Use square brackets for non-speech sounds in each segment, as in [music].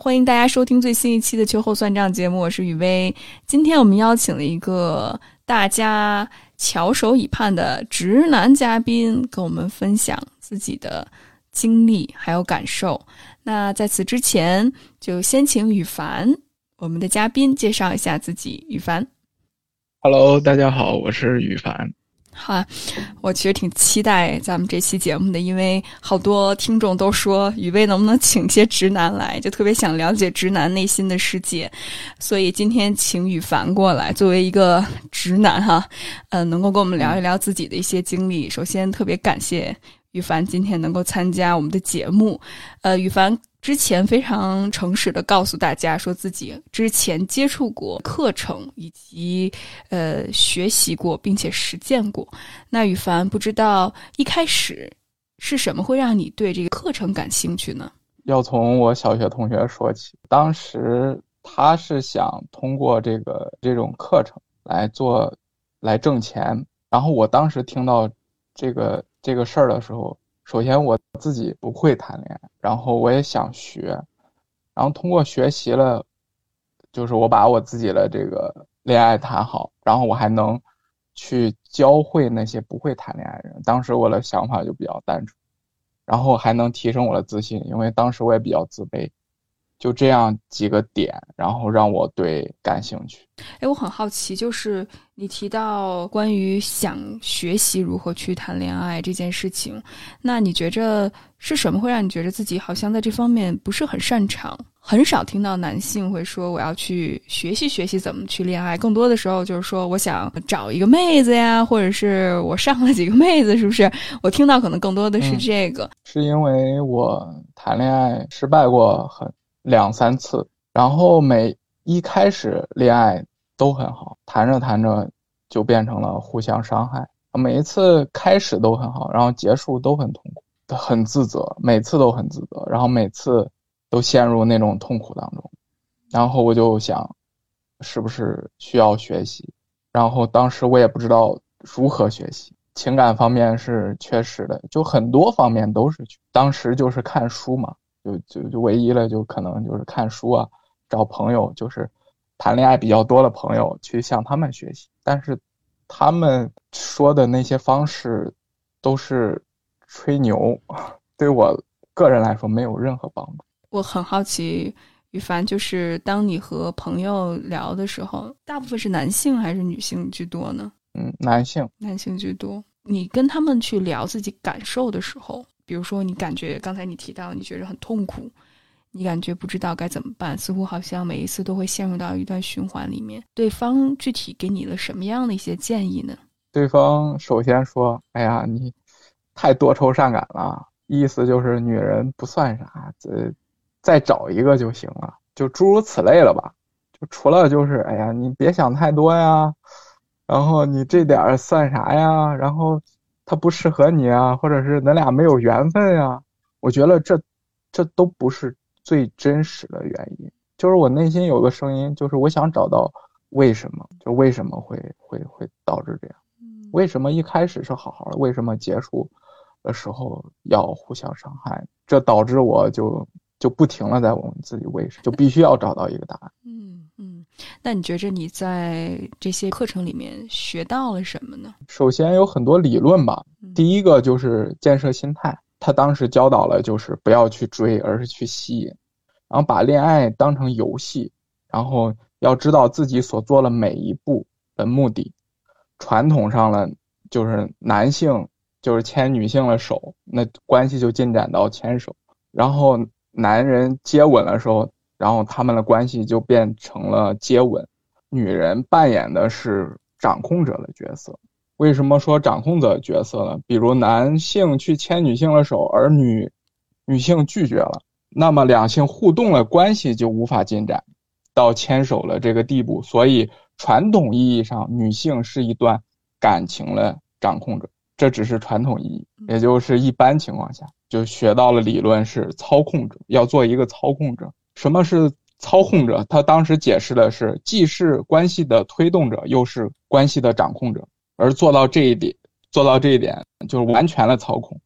欢迎大家收听最新一期的秋后算账节目，我是雨薇。今天我们邀请了一个大家翘首以盼的直男嘉宾，跟我们分享自己的经历还有感受。那在此之前，就先请羽凡，我们的嘉宾介绍一下自己。羽凡，Hello，大家好，我是羽凡。好，我其实挺期待咱们这期节目的，因为好多听众都说雨薇能不能请些直男来，就特别想了解直男内心的世界，所以今天请羽凡过来，作为一个直男哈，呃，能够跟我们聊一聊自己的一些经历。首先特别感谢羽凡今天能够参加我们的节目，呃，羽凡。之前非常诚实的告诉大家，说自己之前接触过课程，以及呃学习过，并且实践过。那羽凡不知道一开始是什么会让你对这个课程感兴趣呢？要从我小学同学说起，当时他是想通过这个这种课程来做来挣钱，然后我当时听到这个这个事儿的时候。首先我自己不会谈恋爱，然后我也想学，然后通过学习了，就是我把我自己的这个恋爱谈好，然后我还能去教会那些不会谈恋爱的人。当时我的想法就比较单纯，然后还能提升我的自信，因为当时我也比较自卑。就这样几个点，然后让我对感兴趣。哎，我很好奇，就是你提到关于想学习如何去谈恋爱这件事情，那你觉着是什么会让你觉得自己好像在这方面不是很擅长？很少听到男性会说我要去学习学习怎么去恋爱，更多的时候就是说我想找一个妹子呀，或者是我上了几个妹子，是不是？我听到可能更多的是这个。是因为我谈恋爱失败过很。两三次，然后每一开始恋爱都很好，谈着谈着就变成了互相伤害。每一次开始都很好，然后结束都很痛苦，很自责，每次都很自责，然后每次都陷入那种痛苦当中。然后我就想，是不是需要学习？然后当时我也不知道如何学习，情感方面是缺失的，就很多方面都是。当时就是看书嘛。就就就唯一了，就可能就是看书啊，找朋友，就是谈恋爱比较多的朋友去向他们学习。但是他们说的那些方式都是吹牛，[laughs] 对我个人来说没有任何帮助。我很好奇，羽凡，就是当你和朋友聊的时候，大部分是男性还是女性居多呢？嗯，男性，男性居多。你跟他们去聊自己感受的时候。比如说，你感觉刚才你提到，你觉得很痛苦，你感觉不知道该怎么办，似乎好像每一次都会陷入到一段循环里面。对方具体给你了什么样的一些建议呢？对方首先说：“哎呀，你太多愁善感了，意思就是女人不算啥，再再找一个就行了，就诸如此类了吧。就除了就是，哎呀，你别想太多呀，然后你这点儿算啥呀？然后。”他不适合你啊，或者是咱俩没有缘分呀？我觉得这，这都不是最真实的原因。就是我内心有个声音，就是我想找到为什么，就为什么会会会导致这样？为什么一开始是好好的，为什么结束的时候要互相伤害？这导致我就就不停的在问自己为什么，就必须要找到一个答案。嗯嗯。那你觉着你在这些课程里面学到了什么呢？首先有很多理论吧。第一个就是建设心态，他当时教导了就是不要去追，而是去吸引，然后把恋爱当成游戏，然后要知道自己所做的每一步的目的。传统上了，就是男性就是牵女性的手，那关系就进展到牵手，然后男人接吻的时候。然后他们的关系就变成了接吻，女人扮演的是掌控者的角色。为什么说掌控者角色呢？比如男性去牵女性的手，而女女性拒绝了，那么两性互动的关系就无法进展到牵手了这个地步。所以传统意义上，女性是一段感情的掌控者，这只是传统意义，也就是一般情况下就学到了理论是操控者，要做一个操控者。什么是操控者，他当时解释的是，既是关系的推动者，又是关系的掌控者。而做到这一点，做到这一点，就是完全的操控，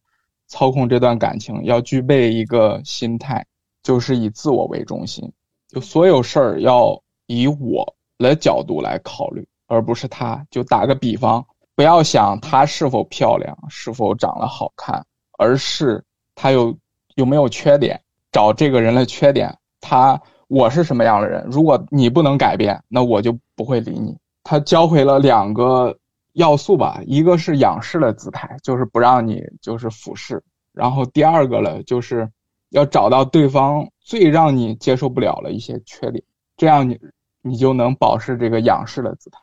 操控这段感情，要具备一个心态，就是以自我为中心，就所有事儿要以我的角度来考虑，而不是他。就打个比方，不要想她是否漂亮，是否长得好看，而是她有有没有缺点，找这个人的缺点。他我是什么样的人？如果你不能改变，那我就不会理你。他教会了两个。要素吧，一个是仰视的姿态，就是不让你就是俯视，然后第二个了，就是要找到对方最让你接受不了的一些缺点，这样你你就能保持这个仰视的姿态，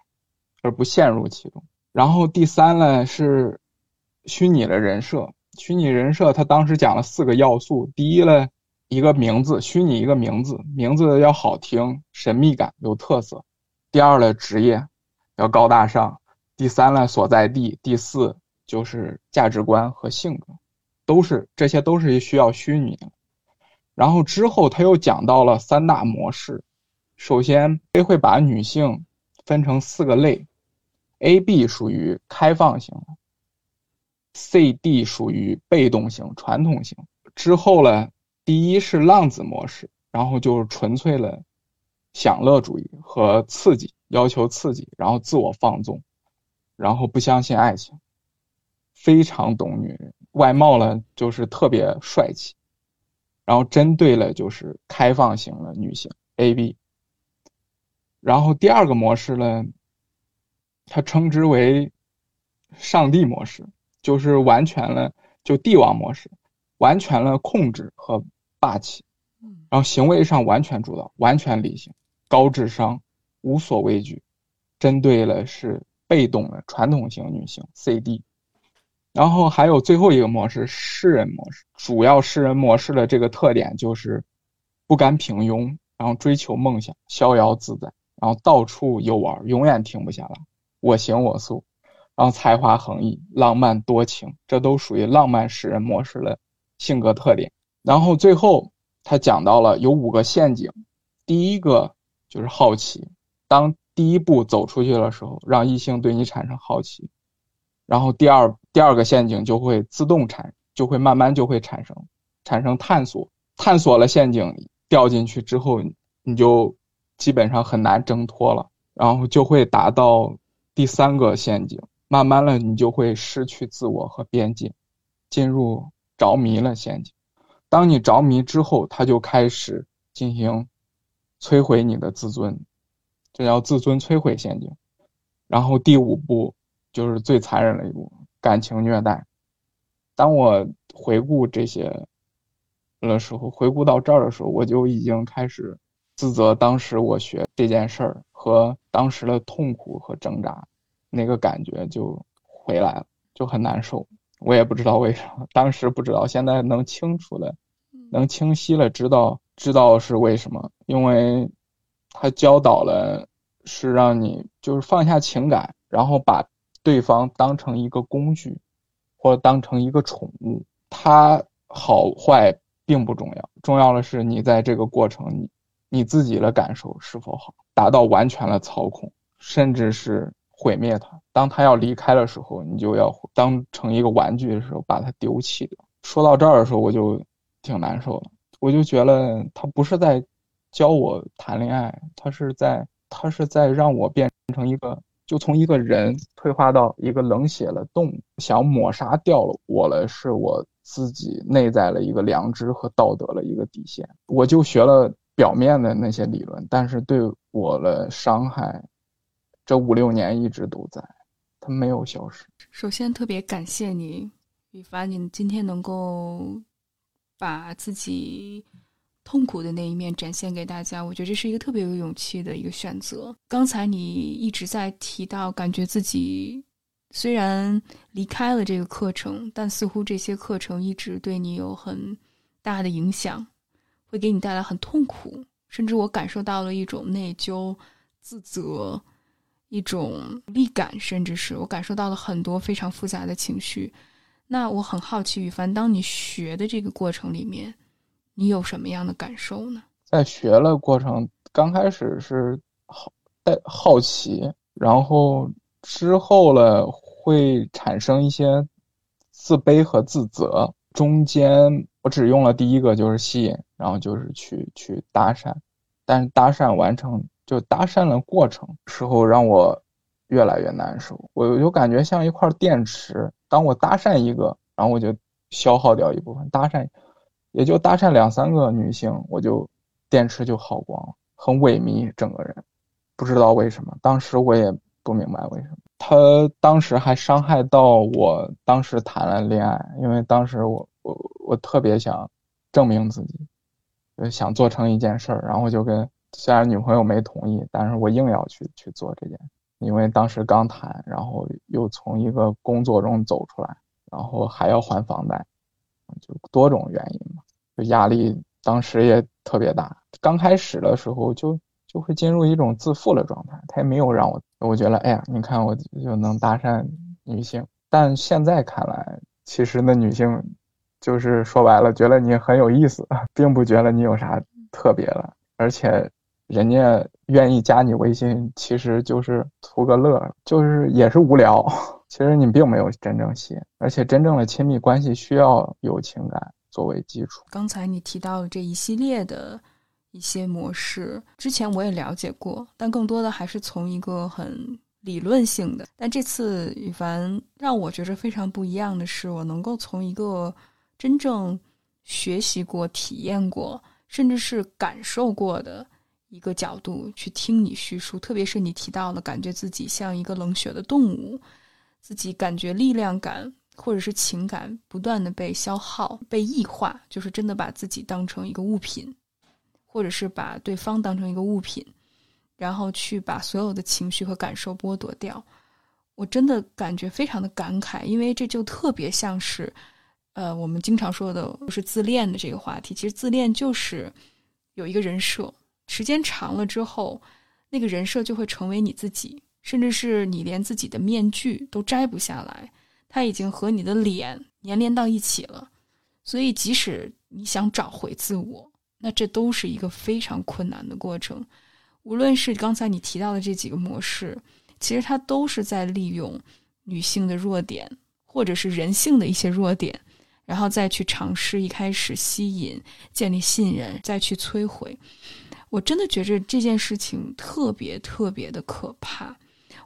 而不陷入其中。然后第三呢是虚拟的人设，虚拟人设他当时讲了四个要素，第一呢一个名字，虚拟一个名字，名字要好听、神秘感、有特色；第二呢职业要高大上。第三呢，所在地；第四就是价值观和性格，都是这些都是需要虚拟的。然后之后他又讲到了三大模式，首先会把女性分成四个类，A、B 属于开放型，C、D 属于被动型、传统型。之后呢，第一是浪子模式，然后就是纯粹的享乐主义和刺激，要求刺激，然后自我放纵。然后不相信爱情，非常懂女人，外貌呢就是特别帅气，然后针对了就是开放型的女性 A B。然后第二个模式呢，他称之为上帝模式，就是完全了就帝王模式，完全了控制和霸气，然后行为上完全主导，完全理性，高智商，无所畏惧，针对了是。被动的传统型女性 C D，然后还有最后一个模式诗人模式，主要诗人模式的这个特点就是不甘平庸，然后追求梦想，逍遥自在，然后到处游玩，永远停不下来，我行我素，然后才华横溢，浪漫多情，这都属于浪漫诗人模式的性格特点。然后最后他讲到了有五个陷阱，第一个就是好奇，当。第一步走出去的时候，让异性对你产生好奇，然后第二第二个陷阱就会自动产，就会慢慢就会产生，产生探索，探索了陷阱掉进去之后，你就基本上很难挣脱了，然后就会达到第三个陷阱，慢慢的你就会失去自我和边界，进入着迷了陷阱。当你着迷之后，他就开始进行摧毁你的自尊。这叫自尊摧毁陷阱，然后第五步就是最残忍的一步，感情虐待。当我回顾这些的时候，回顾到这儿的时候，我就已经开始自责，当时我学这件事儿和当时的痛苦和挣扎，那个感觉就回来了，就很难受。我也不知道为什么，当时不知道，现在能清楚的，能清晰的知道知道是为什么，因为。他教导了，是让你就是放下情感，然后把对方当成一个工具，或者当成一个宠物。他好坏并不重要，重要的是你在这个过程，你你自己的感受是否好，达到完全的操控，甚至是毁灭他。当他要离开的时候，你就要当成一个玩具的时候把他丢弃掉。说到这儿的时候，我就挺难受的，我就觉得他不是在。教我谈恋爱，他是在他是在让我变成一个，就从一个人退化到一个冷血的动物，想抹杀掉了我了，是我自己内在的一个良知和道德的一个底线。我就学了表面的那些理论，但是对我的伤害，这五六年一直都在，它没有消失。首先，特别感谢你，羽凡，你今天能够把自己。痛苦的那一面展现给大家，我觉得这是一个特别有勇气的一个选择。刚才你一直在提到，感觉自己虽然离开了这个课程，但似乎这些课程一直对你有很大的影响，会给你带来很痛苦，甚至我感受到了一种内疚、自责、一种力感，甚至是我感受到了很多非常复杂的情绪。那我很好奇，羽凡，当你学的这个过程里面。你有什么样的感受呢？在学了过程，刚开始是好带好奇，然后之后了会产生一些自卑和自责。中间我只用了第一个就是吸引，然后就是去去搭讪，但是搭讪完成就搭讪的过程时候让我越来越难受，我就感觉像一块电池，当我搭讪一个，然后我就消耗掉一部分，搭讪也就搭讪两三个女性，我就。电池就耗光了，很萎靡，整个人不知道为什么。当时我也不明白为什么。他当时还伤害到我，当时谈了恋爱，因为当时我我我特别想证明自己，想做成一件事儿，然后就跟虽然女朋友没同意，但是我硬要去去做这件，因为当时刚谈，然后又从一个工作中走出来，然后还要还房贷，就多种原因嘛，就压力。当时也特别大，刚开始的时候就就会进入一种自负的状态。他也没有让我，我觉得，哎呀，你看我就能搭讪女性。但现在看来，其实那女性就是说白了，觉得你很有意思，[laughs] 并不觉得你有啥特别的。而且人家愿意加你微信，其实就是图个乐，就是也是无聊。[laughs] 其实你并没有真正吸引，而且真正的亲密关系需要有情感。作为基础，刚才你提到的这一系列的一些模式，之前我也了解过，但更多的还是从一个很理论性的。但这次羽凡让我觉着非常不一样的是，我能够从一个真正学习过、体验过，甚至是感受过的一个角度去听你叙述。特别是你提到了，感觉自己像一个冷血的动物，自己感觉力量感。或者是情感不断的被消耗、被异化，就是真的把自己当成一个物品，或者是把对方当成一个物品，然后去把所有的情绪和感受剥夺掉。我真的感觉非常的感慨，因为这就特别像是，呃，我们经常说的就是自恋的这个话题。其实自恋就是有一个人设，时间长了之后，那个人设就会成为你自己，甚至是你连自己的面具都摘不下来。它已经和你的脸粘连到一起了，所以即使你想找回自我，那这都是一个非常困难的过程。无论是刚才你提到的这几个模式，其实它都是在利用女性的弱点，或者是人性的一些弱点，然后再去尝试一开始吸引、建立信任，再去摧毁。我真的觉着这件事情特别特别的可怕。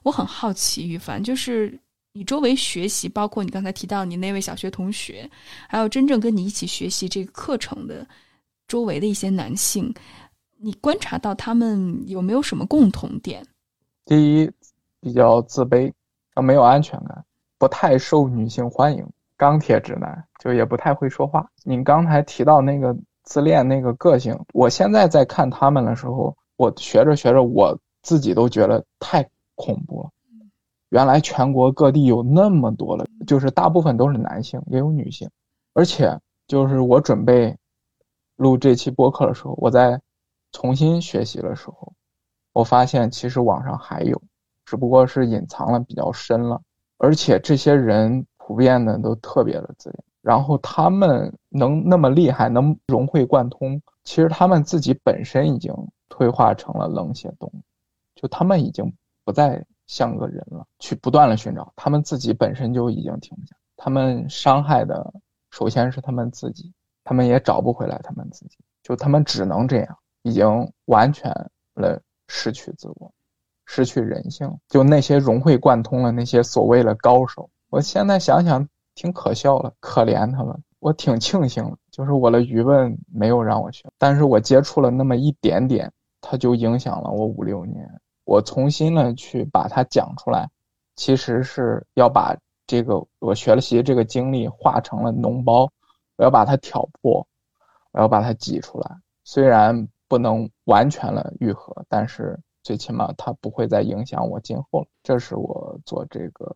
我很好奇，于凡就是。你周围学习，包括你刚才提到你那位小学同学，还有真正跟你一起学习这个课程的周围的一些男性，你观察到他们有没有什么共同点？第一，比较自卑，啊没有安全感，不太受女性欢迎，钢铁直男，就也不太会说话。你刚才提到那个自恋那个个性，我现在在看他们的时候，我学着学着，我自己都觉得太恐怖了。原来全国各地有那么多的，就是大部分都是男性，也有女性。而且就是我准备录这期播客的时候，我在重新学习的时候，我发现其实网上还有，只不过是隐藏了比较深了。而且这些人普遍的都特别的自恋，然后他们能那么厉害，能融会贯通，其实他们自己本身已经退化成了冷血动物，就他们已经不再。像个人了，去不断的寻找，他们自己本身就已经停不下。他们伤害的首先是他们自己，他们也找不回来他们自己，就他们只能这样，已经完全了失去自我，失去人性。就那些融会贯通了那些所谓的高手，我现在想想挺可笑了，可怜他们。我挺庆幸，就是我的愚笨没有让我学，但是我接触了那么一点点，它就影响了我五六年。我重新的去把它讲出来，其实是要把这个我学了习这个经历化成了脓包，我要把它挑破，我要把它挤出来。虽然不能完全的愈合，但是最起码它不会再影响我今后了。这是我做这个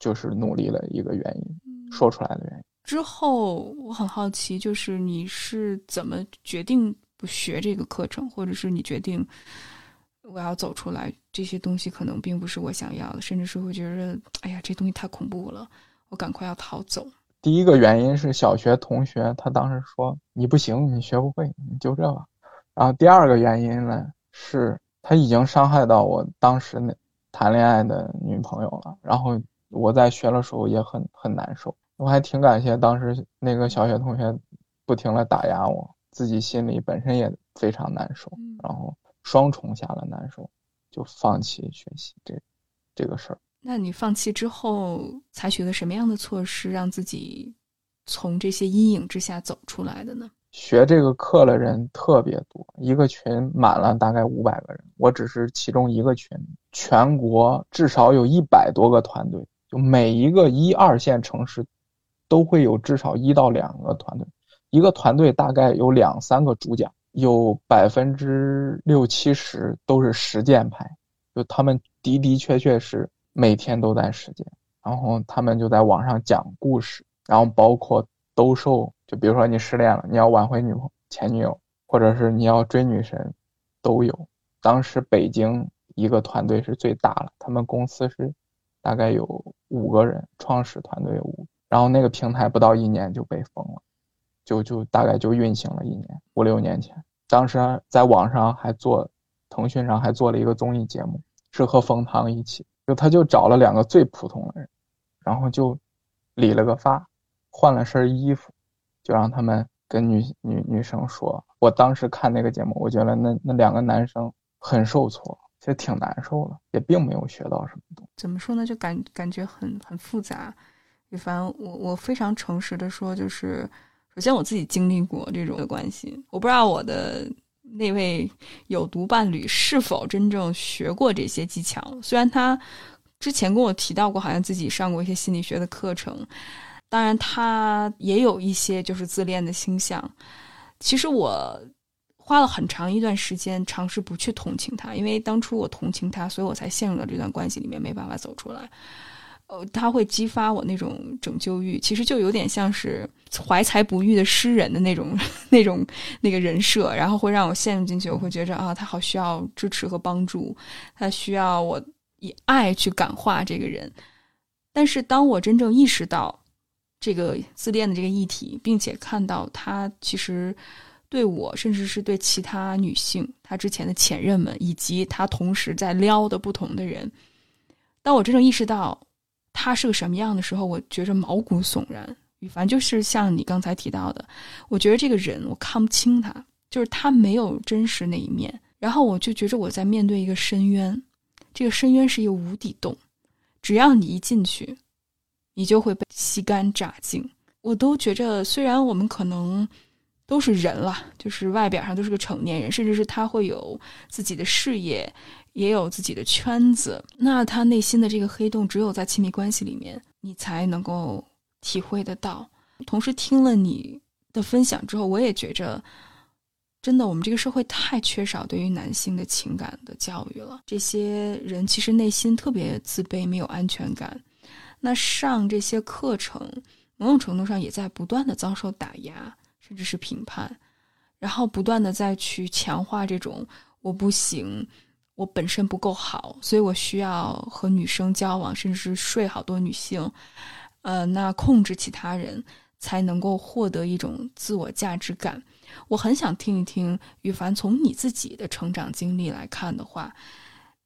就是努力的一个原因，说出来的原因。之后我很好奇，就是你是怎么决定不学这个课程，或者是你决定？我要走出来，这些东西可能并不是我想要的，甚至是会觉得，哎呀，这东西太恐怖了，我赶快要逃走。第一个原因是小学同学，他当时说你不行，你学不会，你就这吧。然后第二个原因呢，是他已经伤害到我当时那谈恋爱的女朋友了。然后我在学的时候也很很难受，我还挺感谢当时那个小学同学不停的打压我，自己心里本身也非常难受，然后双重下了难受，就放弃学习这这个事儿。那你放弃之后，采取了什么样的措施，让自己从这些阴影之下走出来的呢？学这个课的人特别多，一个群满了大概五百个人，我只是其中一个群。全国至少有一百多个团队，就每一个一二线城市都会有至少一到两个团队，一个团队大概有两三个主讲，有百分之六七十都是实践派，就他们的的确确是。每天都在实践，然后他们就在网上讲故事，然后包括兜售，就比如说你失恋了，你要挽回女朋前女友，或者是你要追女神，都有。当时北京一个团队是最大了，他们公司是大概有五个人，创始团队五，然后那个平台不到一年就被封了，就就大概就运行了一年，五六年前，当时在网上还做，腾讯上还做了一个综艺节目，是和冯唐一起。就他就找了两个最普通的人，然后就理了个发，换了身衣服，就让他们跟女女女生说。我当时看那个节目，我觉得那那两个男生很受挫，其实挺难受的，也并没有学到什么东西。怎么说呢？就感感觉很很复杂。羽凡，我我非常诚实的说，就是首先我自己经历过这种的关系，我不知道我的。那位有毒伴侣是否真正学过这些技巧？虽然他之前跟我提到过，好像自己上过一些心理学的课程，当然他也有一些就是自恋的倾向。其实我花了很长一段时间尝试不去同情他，因为当初我同情他，所以我才陷入了这段关系里面，没办法走出来。呃，他会激发我那种拯救欲，其实就有点像是怀才不遇的诗人的那种、[laughs] 那种、那个人设，然后会让我陷入进去。我会觉着啊，他好需要支持和帮助，他需要我以爱去感化这个人。但是，当我真正意识到这个自恋的这个议题，并且看到他其实对我，甚至是对其他女性，他之前的前任们，以及他同时在撩的不同的人，当我真正意识到。他是个什么样的时候，我觉着毛骨悚然。羽凡就是像你刚才提到的，我觉得这个人我看不清他，就是他没有真实那一面。然后我就觉着我在面对一个深渊，这个深渊是一个无底洞，只要你一进去，你就会被吸干榨尽。我都觉着，虽然我们可能都是人了，就是外表上都是个成年人，甚至是他会有自己的事业。也有自己的圈子，那他内心的这个黑洞，只有在亲密关系里面，你才能够体会得到。同时，听了你的分享之后，我也觉着，真的，我们这个社会太缺少对于男性的情感的教育了。这些人其实内心特别自卑，没有安全感。那上这些课程，某种程度上也在不断的遭受打压，甚至是评判，然后不断的再去强化这种我不行。我本身不够好，所以我需要和女生交往，甚至是睡好多女性，呃，那控制其他人才能够获得一种自我价值感。我很想听一听羽凡从你自己的成长经历来看的话，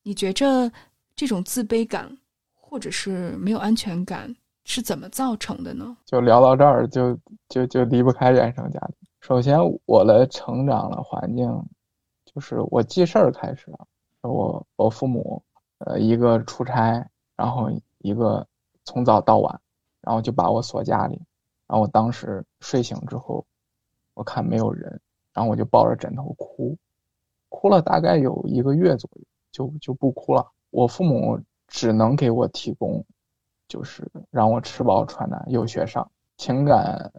你觉着这种自卑感或者是没有安全感是怎么造成的呢？就聊到这儿，就就就离不开原生家庭。首先，我的成长的环境就是我记事儿开始了。我我父母，呃，一个出差，然后一个从早到晚，然后就把我锁家里，然后我当时睡醒之后，我看没有人，然后我就抱着枕头哭，哭了大概有一个月左右，就就不哭了。我父母只能给我提供，就是让我吃饱穿暖，有学上，情感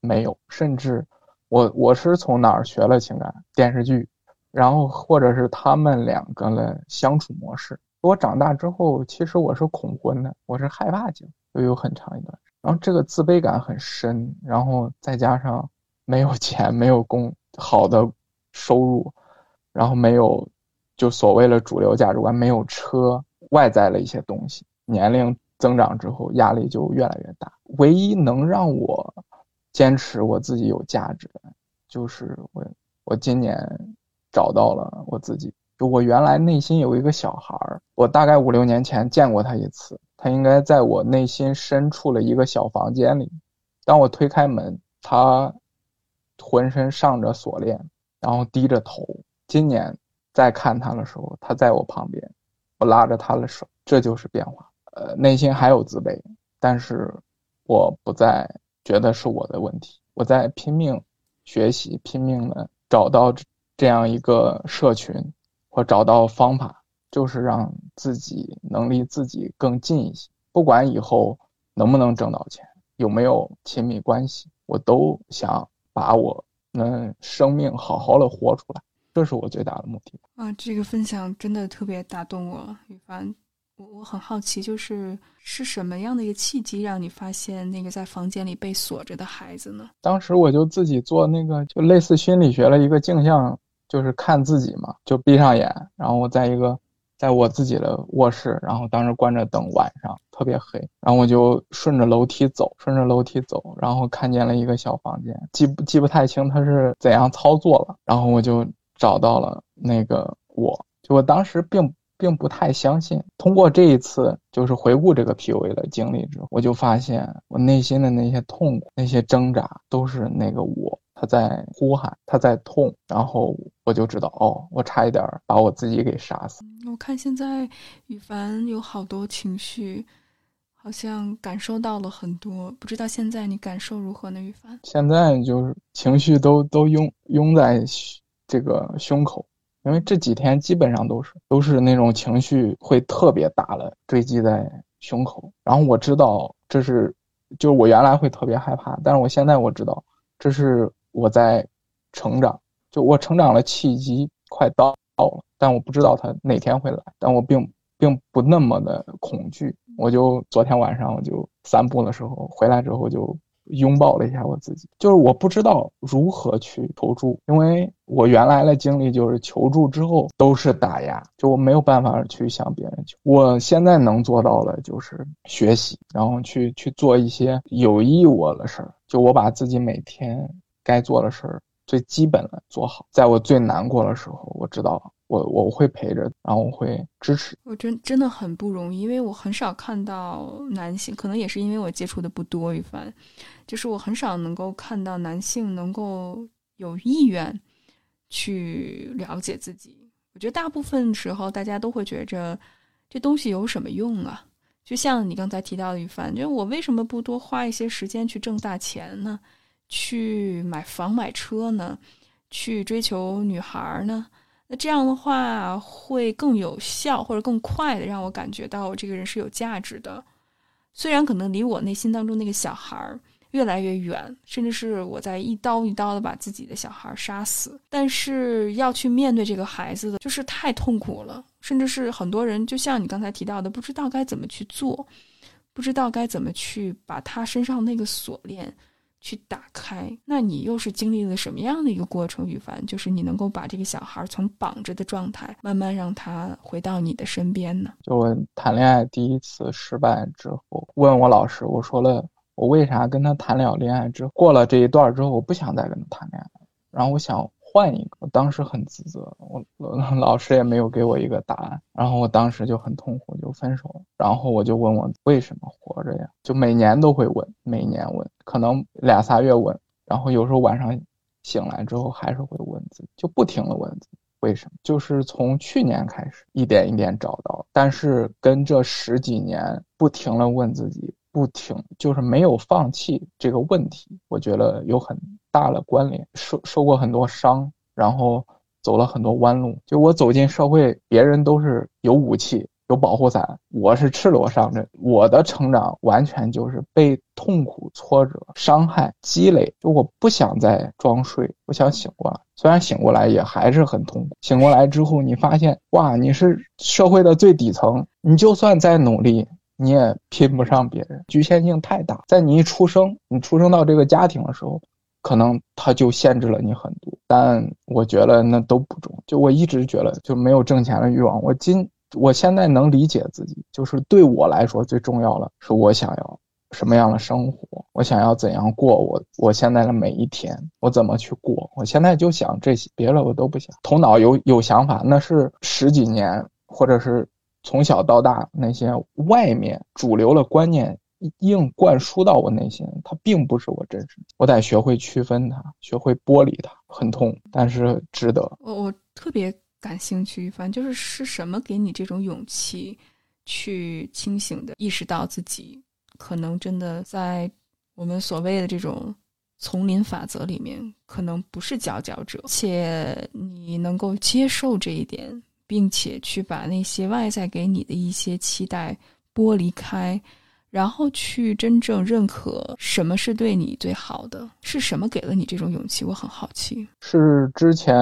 没有，甚至我我是从哪儿学了情感？电视剧。然后，或者是他们两个的相处模式。我长大之后，其实我是恐婚的，我是害怕结婚，又有很长一段。然后这个自卑感很深，然后再加上没有钱，没有工好的收入，然后没有就所谓的主流价值观，没有车，外在的一些东西。年龄增长之后，压力就越来越大。唯一能让我坚持我自己有价值的，就是我。我今年找到了我自己。就我原来内心有一个小孩儿，我大概五六年前见过他一次，他应该在我内心深处的一个小房间里。当我推开门，他浑身上着锁链，然后低着头。今年再看他的时候，他在我旁边，我拉着他的手，这就是变化。呃，内心还有自卑，但是我不再觉得是我的问题。我在拼命学习，拼命的找到这样一个社群。或找到方法，就是让自己能离自己更近一些。不管以后能不能挣到钱，有没有亲密关系，我都想把我们生命好好的活出来，这是我最大的目的。啊，这个分享真的特别打动我，雨凡。我我很好奇，就是是什么样的一个契机让你发现那个在房间里被锁着的孩子呢？当时我就自己做那个，就类似心理学的一个镜像。就是看自己嘛，就闭上眼，然后我在一个，在我自己的卧室，然后当时关着灯，晚上特别黑，然后我就顺着楼梯走，顺着楼梯走，然后看见了一个小房间，记不记不太清他是怎样操作了，然后我就找到了那个我，就我当时并并不太相信，通过这一次就是回顾这个 PUA 的经历之后，我就发现我内心的那些痛苦、那些挣扎都是那个我。他在呼喊，他在痛，然后我就知道，哦，我差一点把我自己给杀死。我看现在羽凡有好多情绪，好像感受到了很多，不知道现在你感受如何呢？羽凡现在就是情绪都都拥拥在这个胸口，因为这几天基本上都是都是那种情绪会特别大的堆积在胸口。然后我知道这是，就是我原来会特别害怕，但是我现在我知道这是。我在成长，就我成长的契机快到了，但我不知道他哪天会来，但我并并不那么的恐惧。我就昨天晚上我就散步的时候回来之后就拥抱了一下我自己，就是我不知道如何去求助，因为我原来的经历就是求助之后都是打压，就我没有办法去向别人求。我现在能做到的就是学习，然后去去做一些有益我的事儿，就我把自己每天。该做的事儿，最基本的做好。在我最难过的时候，我知道我我会陪着，然后我会支持。我真真的很不容易，因为我很少看到男性，可能也是因为我接触的不多。一番，就是我很少能够看到男性能够有意愿去了解自己。我觉得大部分时候，大家都会觉着这东西有什么用啊？就像你刚才提到的一番，就我为什么不多花一些时间去挣大钱呢？去买房买车呢，去追求女孩呢？那这样的话会更有效，或者更快的让我感觉到我这个人是有价值的。虽然可能离我内心当中那个小孩越来越远，甚至是我在一刀一刀的把自己的小孩杀死，但是要去面对这个孩子的，就是太痛苦了。甚至是很多人，就像你刚才提到的，不知道该怎么去做，不知道该怎么去把他身上那个锁链。去打开，那你又是经历了什么样的一个过程？羽凡，就是你能够把这个小孩从绑着的状态，慢慢让他回到你的身边呢？就我谈恋爱第一次失败之后，问我老师，我说了，我为啥跟他谈了恋爱之后，过了这一段之后，我不想再跟他谈恋爱，然后我想。换一个，我当时很自责，我 [laughs] 老师也没有给我一个答案，然后我当时就很痛苦，就分手了。然后我就问我为什么活着呀？就每年都会问，每年问，可能俩仨月问，然后有时候晚上醒来之后还是会问自己，就不停的问自己为什么。就是从去年开始一点一点找到，但是跟这十几年不停的问自己。不停，就是没有放弃这个问题，我觉得有很大的关联。受受过很多伤，然后走了很多弯路。就我走进社会，别人都是有武器、有保护伞，我是赤裸上阵。我的成长完全就是被痛苦、挫折、伤害积累。就我不想再装睡，我想醒过来。虽然醒过来也还是很痛苦。醒过来之后，你发现，哇，你是社会的最底层，你就算再努力。你也拼不上别人，局限性太大。在你一出生，你出生到这个家庭的时候，可能他就限制了你很多。但我觉得那都不重。就我一直觉得，就没有挣钱的欲望。我今我现在能理解自己，就是对我来说最重要的是我想要什么样的生活，我想要怎样过我我现在的每一天，我怎么去过？我现在就想这些，别的我都不想。头脑有有想法，那是十几年或者是从小到大那些外面主流的观念硬灌输到我内心，它并不是我真实。我得学会区分它，学会剥离它，很痛，但是值得。我我特别感兴趣，反正就是是什么给你这种勇气，去清醒的意识到自己。可能真的在我们所谓的这种丛林法则里面，可能不是佼佼者，且你能够接受这一点，并且去把那些外在给你的一些期待剥离开，然后去真正认可什么是对你最好的，是什么给了你这种勇气？我很好奇。是之前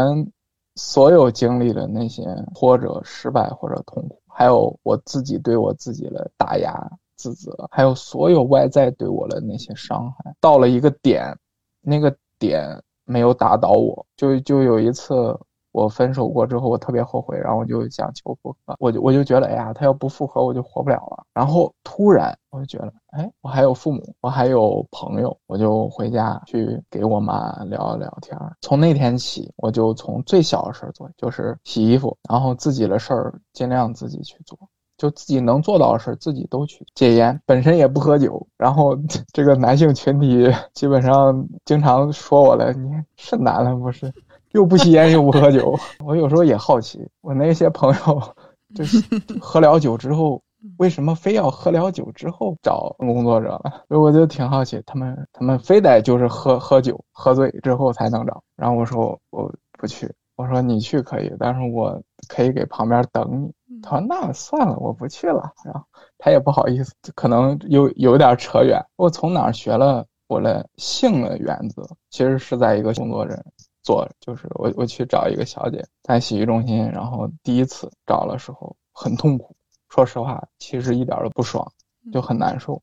所有经历的那些或者失败或者痛苦，还有我自己对我自己的打压。自责，还有所有外在对我的那些伤害，到了一个点，那个点没有打倒我，就就有一次我分手过之后，我特别后悔，然后我就想求复合，我就我就觉得，哎呀，他要不复合，我就活不了了。然后突然我就觉得，哎，我还有父母，我还有朋友，我就回家去给我妈聊聊天。从那天起，我就从最小的事儿做，就是洗衣服，然后自己的事儿尽量自己去做。就自己能做到的事自己都去戒烟，本身也不喝酒。然后这个男性群体基本上经常说我了，你是男的不是？又不吸烟又不喝酒。我有时候也好奇，我那些朋友 [laughs] 就是喝了酒之后，为什么非要喝了酒之后找工作者呢？所 [laughs] 以我就挺好奇，他们他们非得就是喝喝酒喝醉之后才能找。然后我说我不去，我说你去可以，但是我可以给旁边等你。他说：“那算了，我不去了。”然后他也不好意思，可能有有点扯远。我从哪儿学了我的性的原则？其实是在一个工作人做，就是我我去找一个小姐在洗浴中心，然后第一次找的时候很痛苦。说实话，其实一点都不爽，就很难受，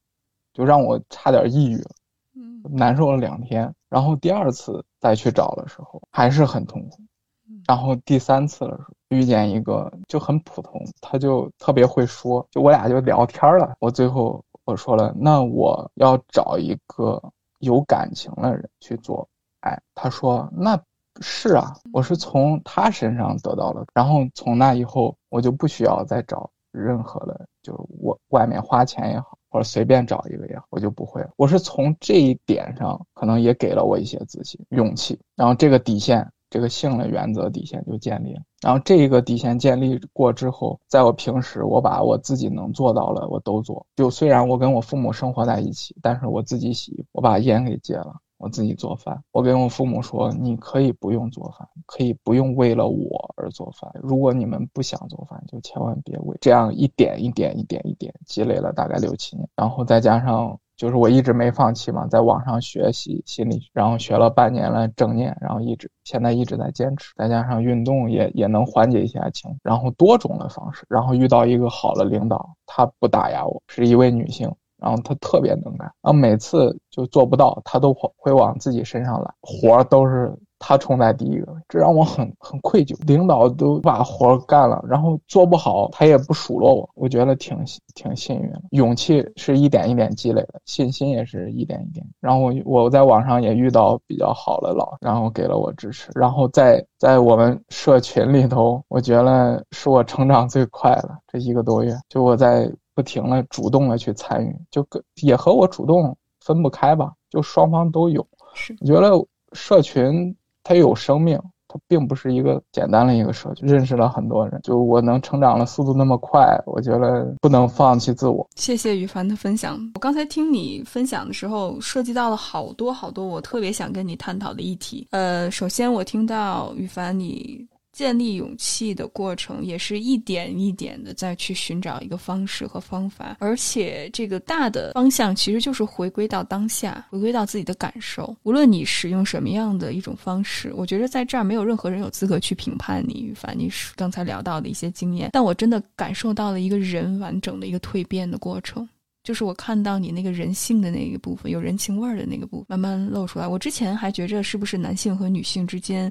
就让我差点抑郁了，难受了两天。然后第二次再去找的时候还是很痛苦。然后第三次的时候遇见一个就很普通，他就特别会说，就我俩就聊天了。我最后我说了，那我要找一个有感情的人去做。哎，他说那是啊，我是从他身上得到了。然后从那以后，我就不需要再找任何的，就是我外面花钱也好，或者随便找一个也好，我就不会了。我是从这一点上，可能也给了我一些自信、勇气。然后这个底线。这个性的原则底线就建立了，然后这个底线建立过之后，在我平时我把我自己能做到了我都做。就虽然我跟我父母生活在一起，但是我自己洗，我把烟给戒了，我自己做饭。我跟我父母说，你可以不用做饭，可以不用为了我而做饭。如果你们不想做饭，就千万别为。这样一点一点一点一点积累了大概六七年，然后再加上。就是我一直没放弃嘛，在网上学习心理学，然后学了半年了正念，然后一直现在一直在坚持，再加上运动也也能缓解一下情绪，然后多种的方式，然后遇到一个好的领导，他不打压我，是一位女性，然后他特别能干，然后每次就做不到，他都会往自己身上揽，活儿都是。他冲在第一个，这让我很很愧疚。领导都把活儿干了，然后做不好，他也不数落我，我觉得挺挺幸运的。勇气是一点一点积累的，信心也是一点一点。然后我在网上也遇到比较好的老，然后给了我支持。然后在在我们社群里头，我觉得是我成长最快的这一个多月，就我在不停的主动的去参与，就跟也和我主动分不开吧，就双方都有。是，我觉得社群。它有生命，它并不是一个简单的一个社区。认识了很多人，就我能成长的速度那么快，我觉得不能放弃自我。谢谢羽凡的分享。我刚才听你分享的时候，涉及到了好多好多我特别想跟你探讨的议题。呃，首先我听到羽凡你。建立勇气的过程，也是一点一点的再去寻找一个方式和方法，而且这个大的方向其实就是回归到当下，回归到自己的感受。无论你使用什么样的一种方式，我觉得在这儿没有任何人有资格去评判你。于凡，你刚才聊到的一些经验，但我真的感受到了一个人完整的一个蜕变的过程。就是我看到你那个人性的那个部分，有人情味儿的那个部分慢慢露出来。我之前还觉着是不是男性和女性之间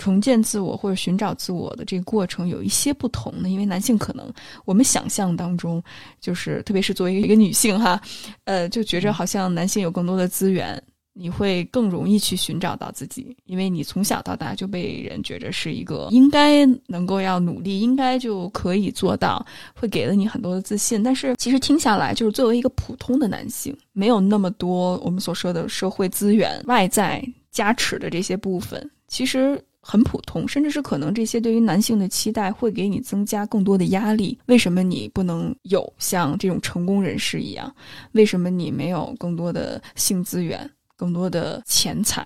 重建自我或者寻找自我的这个过程有一些不同呢？因为男性可能我们想象当中，就是特别是作为一个女性哈，[laughs] 呃，就觉着好像男性有更多的资源。你会更容易去寻找到自己，因为你从小到大就被人觉着是一个应该能够要努力，应该就可以做到，会给了你很多的自信。但是其实听下来，就是作为一个普通的男性，没有那么多我们所说的社会资源、外在加持的这些部分，其实很普通，甚至是可能这些对于男性的期待会给你增加更多的压力。为什么你不能有像这种成功人士一样？为什么你没有更多的性资源？更多的钱财，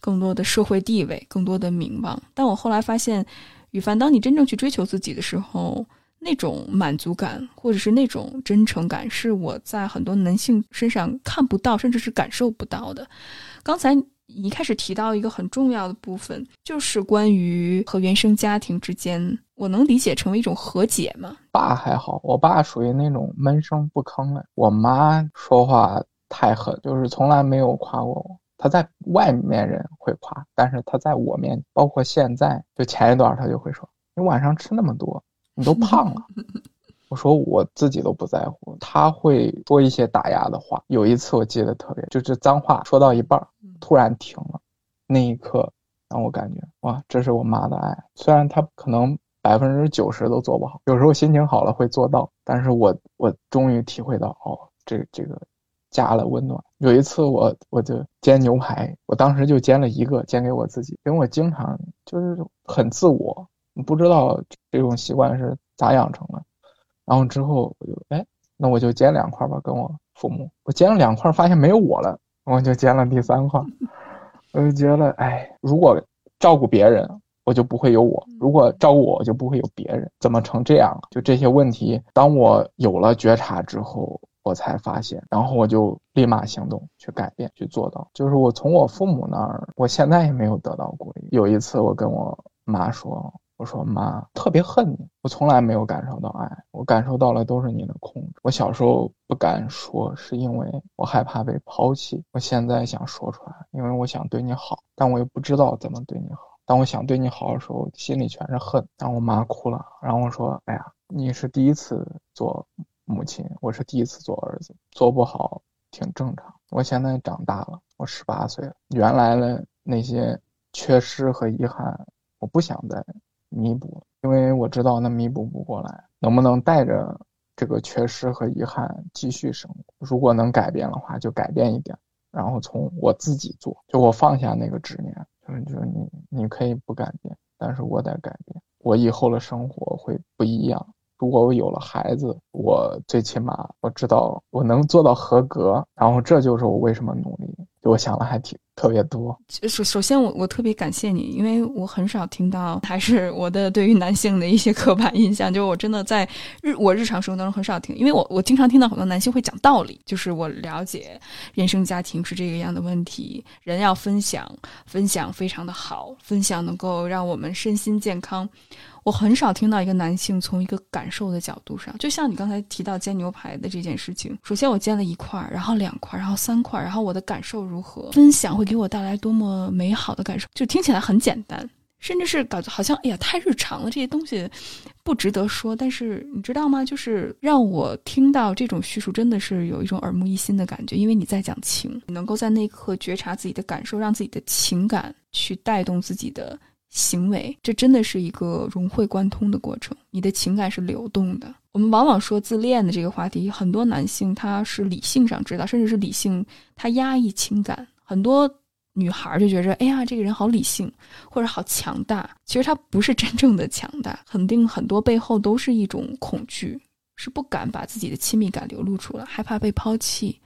更多的社会地位，更多的名望。但我后来发现，羽凡，当你真正去追求自己的时候，那种满足感，或者是那种真诚感，是我在很多男性身上看不到，甚至是感受不到的。刚才一开始提到一个很重要的部分，就是关于和原生家庭之间，我能理解成为一种和解吗？爸还好，我爸属于那种闷声不吭的，我妈说话。太狠，就是从来没有夸过我。他在外面人会夸，但是他在我面，包括现在，就前一段他就会说：“你晚上吃那么多，你都胖了。[laughs] ”我说我自己都不在乎。他会说一些打压的话。有一次我记得特别，就是脏话说到一半，突然停了，那一刻让我感觉哇，这是我妈的爱。虽然她可能百分之九十都做不好，有时候心情好了会做到，但是我我终于体会到哦，这这个。加了温暖。有一次，我我就煎牛排，我当时就煎了一个，煎给我自己，因为我经常就是很自我，不知道这种习惯是咋养成的。然后之后我就哎，那我就煎两块吧，跟我父母。我煎了两块，发现没有我了，我就煎了第三块。我就觉得哎，如果照顾别人，我就不会有我；如果照顾我，就不会有别人。怎么成这样了？就这些问题，当我有了觉察之后。我才发现，然后我就立马行动去改变，去做到。就是我从我父母那儿，我现在也没有得到过。有一次，我跟我妈说：“我说妈，特别恨你，我从来没有感受到爱，我感受到了都是你的控制。我小时候不敢说，是因为我害怕被抛弃。我现在想说出来，因为我想对你好，但我又不知道怎么对你好。当我想对你好的时候，心里全是恨。”然后我妈哭了，然后我说：“哎呀，你是第一次做。”母亲，我是第一次做儿子，做不好挺正常。我现在长大了，我十八岁了，原来的那些缺失和遗憾，我不想再弥补，因为我知道那弥补不过来。能不能带着这个缺失和遗憾继续生活？如果能改变的话，就改变一点，然后从我自己做，就我放下那个执念，就是就是你你可以不改变，但是我得改变，我以后的生活会不一样。如果我有了孩子，我最起码我知道我能做到合格，然后这就是我为什么努力。我想了还挺特别多。首首先，我我特别感谢你，因为我很少听到，还是我的对于男性的一些刻板印象。就是我真的在日我日常生活当中很少听，因为我我经常听到很多男性会讲道理，就是我了解原生家庭是这个样的问题，人要分享，分享非常的好，分享能够让我们身心健康。我很少听到一个男性从一个感受的角度上，就像你刚才提到煎牛排的这件事情。首先我煎了一块，然后两块，然后三块，然后我的感受如何？分享会给我带来多么美好的感受？就听起来很简单，甚至是感觉好像哎呀太日常了，这些东西不值得说。但是你知道吗？就是让我听到这种叙述，真的是有一种耳目一新的感觉，因为你在讲情，你能够在那一刻觉察自己的感受，让自己的情感去带动自己的。行为，这真的是一个融会贯通的过程。你的情感是流动的。我们往往说自恋的这个话题，很多男性他是理性上知道，甚至是理性他压抑情感。很多女孩就觉着，哎呀，这个人好理性，或者好强大。其实他不是真正的强大，肯定很多背后都是一种恐惧，是不敢把自己的亲密感流露出来，害怕被抛弃，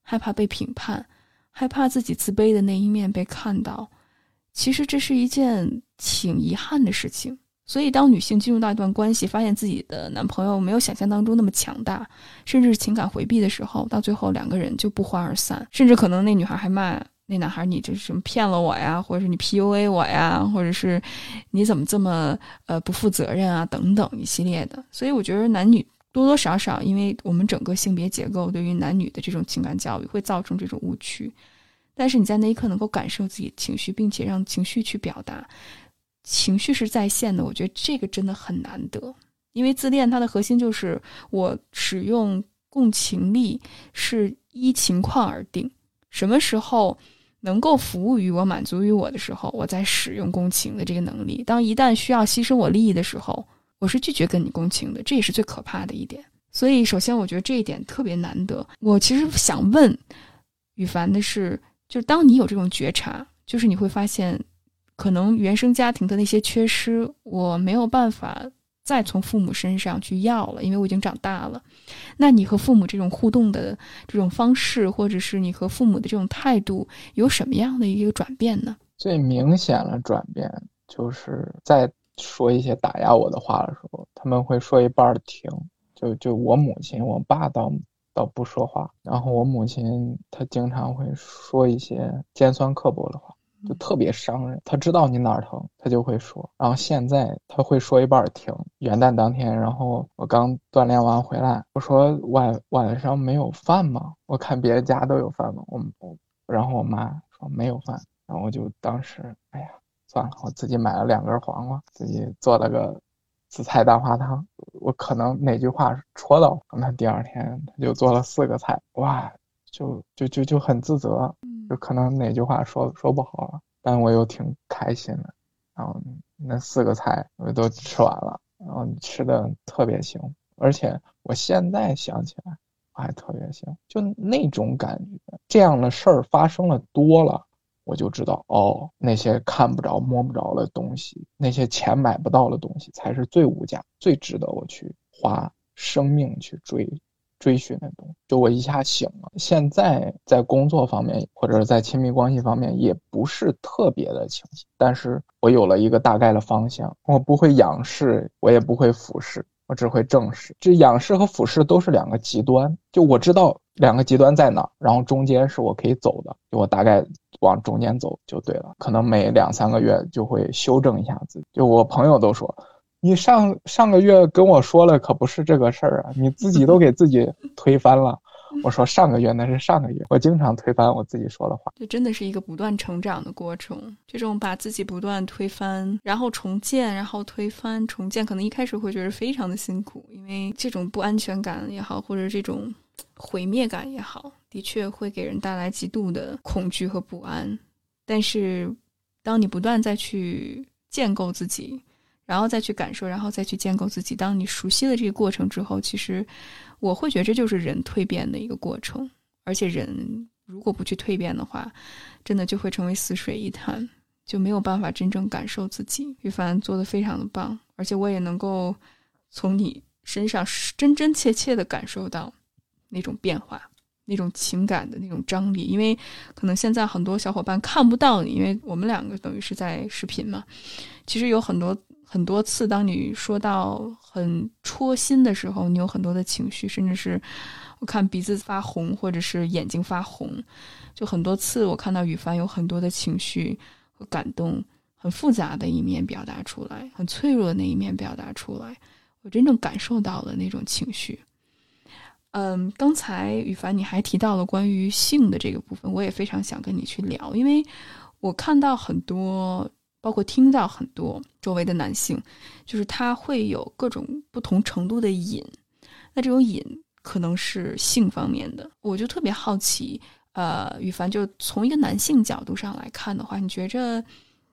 害怕被评判，害怕自己自卑的那一面被看到。其实这是一件挺遗憾的事情，所以当女性进入到一段关系，发现自己的男朋友没有想象当中那么强大，甚至是情感回避的时候，到最后两个人就不欢而散，甚至可能那女孩还骂那男孩：“你这是什么骗了我呀？或者是你 PUA 我呀？或者是你怎么这么呃不负责任啊？等等一系列的。”所以我觉得男女多多少少，因为我们整个性别结构对于男女的这种情感教育会造成这种误区。但是你在那一刻能够感受自己的情绪，并且让情绪去表达，情绪是在线的，我觉得这个真的很难得。因为自恋它的核心就是我使用共情力是依情况而定，什么时候能够服务于我、满足于我的时候，我在使用共情的这个能力。当一旦需要牺牲我利益的时候，我是拒绝跟你共情的，这也是最可怕的一点。所以，首先我觉得这一点特别难得。我其实想问羽凡的是，就是当你有这种觉察，就是你会发现，可能原生家庭的那些缺失，我没有办法再从父母身上去要了，因为我已经长大了。那你和父母这种互动的这种方式，或者是你和父母的这种态度，有什么样的一个转变呢？最明显的转变就是在。说一些打压我的话的时候，他们会说一半停。就就我母亲，我爸到倒不说话。然后我母亲她经常会说一些尖酸刻薄的话，就特别伤人。她知道你哪儿疼，她就会说。然后现在她会说一半停。元旦当天，然后我刚锻炼完回来，我说晚晚上没有饭吗？我看别的家都有饭吗？我我，然后我妈说没有饭。然后我就当时，哎呀。算了，我自己买了两根黄瓜，自己做了个紫菜蛋花汤。我可能哪句话戳到，那第二天他就做了四个菜，哇，就就就就很自责，就可能哪句话说说不好了，但我又挺开心的。然后那四个菜我都吃完了，然后吃的特别行，而且我现在想起来我还特别行，就那种感觉。这样的事儿发生了多了。我就知道哦，那些看不着、摸不着的东西，那些钱买不到的东西，才是最无价、最值得我去花生命去追、追寻的东西。就我一下醒了，现在在工作方面或者是在亲密关系方面，也不是特别的清晰，但是我有了一个大概的方向。我不会仰视，我也不会俯视，我只会正视。这仰视和俯视都是两个极端，就我知道两个极端在哪，然后中间是我可以走的，就我大概。往中间走就对了，可能每两三个月就会修正一下自己。就我朋友都说，你上上个月跟我说了，可不是这个事儿啊，你自己都给自己推翻了。我说上个月那是上个月，我经常推翻我自己说的话。这真的是一个不断成长的过程，这种把自己不断推翻，然后重建，然后推翻重建，可能一开始会觉得非常的辛苦，因为这种不安全感也好，或者这种。毁灭感也好，的确会给人带来极度的恐惧和不安。但是，当你不断再去建构自己，然后再去感受，然后再去建构自己，当你熟悉了这个过程之后，其实我会觉得这就是人蜕变的一个过程。而且，人如果不去蜕变的话，真的就会成为死水一潭，就没有办法真正感受自己。玉凡做的非常的棒，而且我也能够从你身上真真切切的感受到。那种变化，那种情感的那种张力，因为可能现在很多小伙伴看不到你，因为我们两个等于是在视频嘛。其实有很多很多次，当你说到很戳心的时候，你有很多的情绪，甚至是我看鼻子发红，或者是眼睛发红，就很多次我看到羽凡有很多的情绪和感动，很复杂的一面表达出来，很脆弱的那一面表达出来，我真正感受到了那种情绪。嗯，刚才羽凡你还提到了关于性的这个部分，我也非常想跟你去聊，因为我看到很多，包括听到很多周围的男性，就是他会有各种不同程度的瘾，那这种瘾可能是性方面的，我就特别好奇，呃，羽凡就从一个男性角度上来看的话，你觉着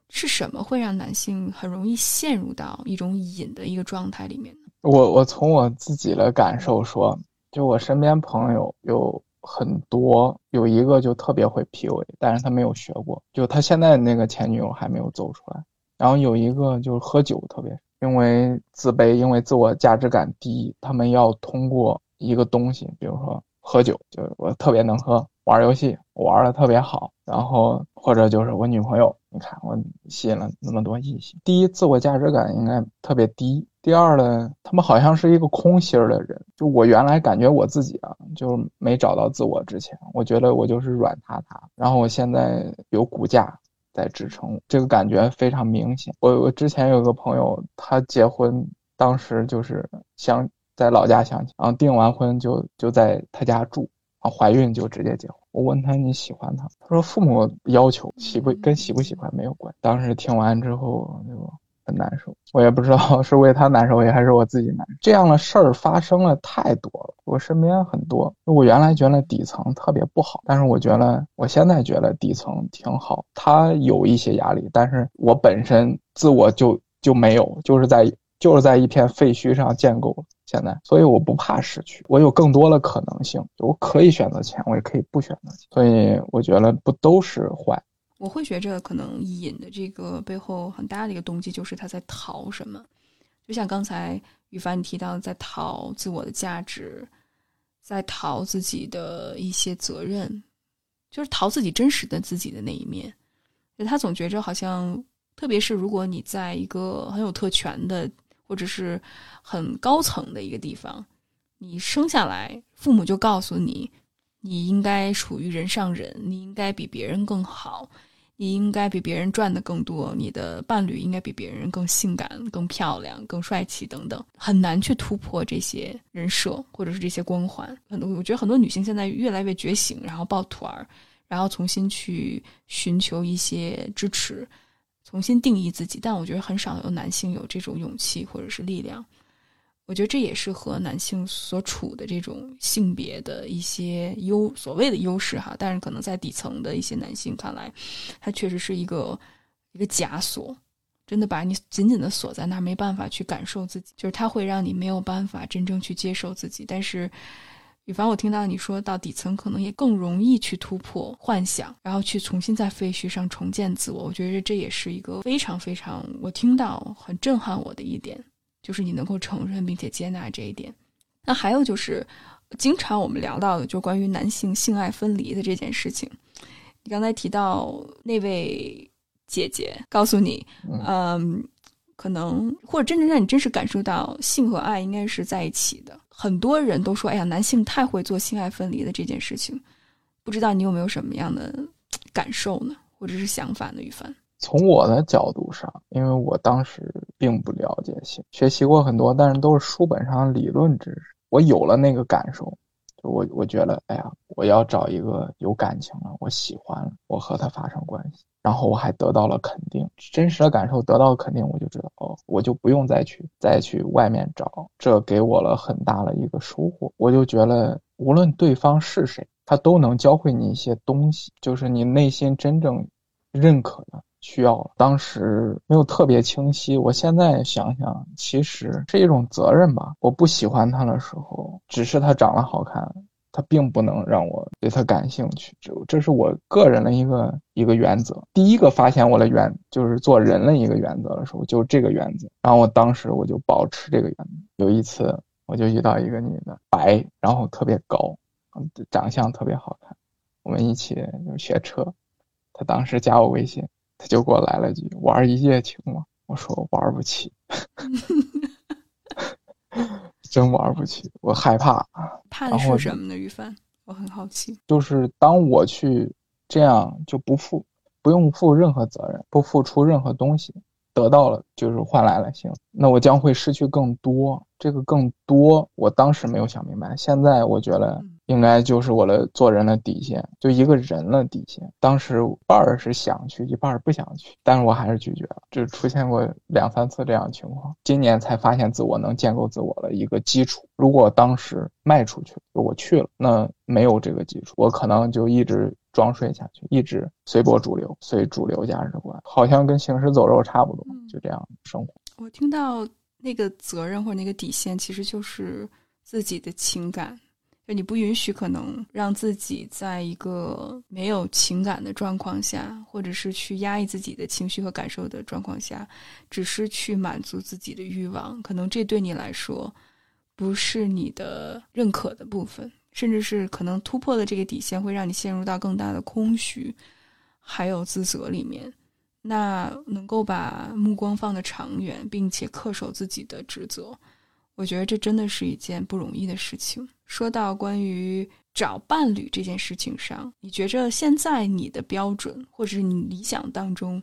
是什么会让男性很容易陷入到一种瘾的一个状态里面呢？我我从我自己的感受说。就我身边朋友有很多，有一个就特别会 PUA，但是他没有学过，就他现在那个前女友还没有走出来。然后有一个就是喝酒特别，因为自卑，因为自我价值感低，他们要通过一个东西，比如说喝酒，就我特别能喝，玩游戏玩的特别好，然后或者就是我女朋友，你看我吸引了那么多异性。第一，自我价值感应该特别低。第二呢，他们好像是一个空心儿的人。就我原来感觉我自己啊，就没找到自我之前，我觉得我就是软塌塌。然后我现在有骨架在支撑，这个感觉非常明显。我我之前有个朋友，他结婚当时就是想在老家相亲，然后订完婚就就在他家住，然后怀孕就直接结婚。我问他你喜欢他？他说父母要求，喜不跟喜不喜欢没有关。当时听完之后就。很难受，我也不知道是为他难受，也还是我自己难受。这样的事儿发生了太多了，我身边很多。我原来觉得底层特别不好，但是我觉得我现在觉得底层挺好。他有一些压力，但是我本身自我就就没有，就是在就是在一片废墟上建构现在，所以我不怕失去，我有更多的可能性，我可以选择钱，我也可以不选择钱，所以我觉得不都是坏。我会觉着，可能隐的这个背后很大的一个动机，就是他在逃什么。就像刚才羽凡你提到，在逃自我的价值，在逃自己的一些责任，就是逃自己真实的自己的那一面。他总觉着好像，特别是如果你在一个很有特权的，或者是很高层的一个地方，你生下来，父母就告诉你，你应该属于人上人，你应该比别人更好。你应该比别人赚的更多，你的伴侣应该比别人更性感、更漂亮、更帅气等等，很难去突破这些人设或者是这些光环。很多我觉得很多女性现在越来越觉醒，然后抱团儿，然后重新去寻求一些支持，重新定义自己。但我觉得很少有男性有这种勇气或者是力量。我觉得这也是和男性所处的这种性别的一些优所谓的优势哈，但是可能在底层的一些男性看来，它确实是一个一个枷锁，真的把你紧紧的锁在那儿，没办法去感受自己，就是它会让你没有办法真正去接受自己。但是，羽凡，我听到你说到底层，可能也更容易去突破幻想，然后去重新在废墟上重建自我。我觉得这也是一个非常非常我听到很震撼我的一点。就是你能够承认并且接纳这一点，那还有就是，经常我们聊到的，就关于男性性爱分离的这件事情。你刚才提到那位姐姐告诉你，嗯，可能或者真正让你真实感受到性和爱应该是在一起的。很多人都说，哎呀，男性太会做性爱分离的这件事情，不知道你有没有什么样的感受呢，或者是想法呢，雨帆？从我的角度上，因为我当时并不了解性，学习过很多，但是都是书本上理论知识。我有了那个感受，我我觉得，哎呀，我要找一个有感情了，我喜欢了，我和他发生关系，然后我还得到了肯定，真实的感受得到肯定，我就知道，哦，我就不用再去再去外面找，这给我了很大的一个收获。我就觉得，无论对方是谁，他都能教会你一些东西，就是你内心真正认可的。需要当时没有特别清晰，我现在想想，其实是一种责任吧。我不喜欢他的时候，只是他长得好看，他并不能让我对他感兴趣。这这是我个人的一个一个原则。第一个发现我的原就是做人的一个原则的时候，就这个原则。然后我当时我就保持这个原则。有一次，我就遇到一个女的，白，然后特别高，长相特别好看，我们一起学车。她当时加我微信。他就给我来了句“玩一夜情吗”，我说玩不起，[laughs] 真玩不起，我害怕。怕的是什么呢？于帆，我很好奇。就是当我去这样就不负，不用负任何责任，不付出任何东西。得到了就是换来了幸福，那我将会失去更多。这个更多，我当时没有想明白，现在我觉得应该就是我的做人的底线，就一个人的底线。当时半儿是想去，一半儿不想去，但是我还是拒绝了。就出现过两三次这样的情况，今年才发现自我能建构自我的一个基础。如果当时迈出去，我去了，那没有这个基础，我可能就一直。装睡下去，一直随波逐流，随主流价值观，好像跟行尸走肉差不多，就这样生活。我听到那个责任或者那个底线，其实就是自己的情感，就你不允许可能让自己在一个没有情感的状况下，或者是去压抑自己的情绪和感受的状况下，只是去满足自己的欲望，可能这对你来说不是你的认可的部分。甚至是可能突破了这个底线，会让你陷入到更大的空虚，还有自责里面。那能够把目光放得长远，并且恪守自己的职责，我觉得这真的是一件不容易的事情。说到关于找伴侣这件事情上，你觉着现在你的标准，或者是你理想当中，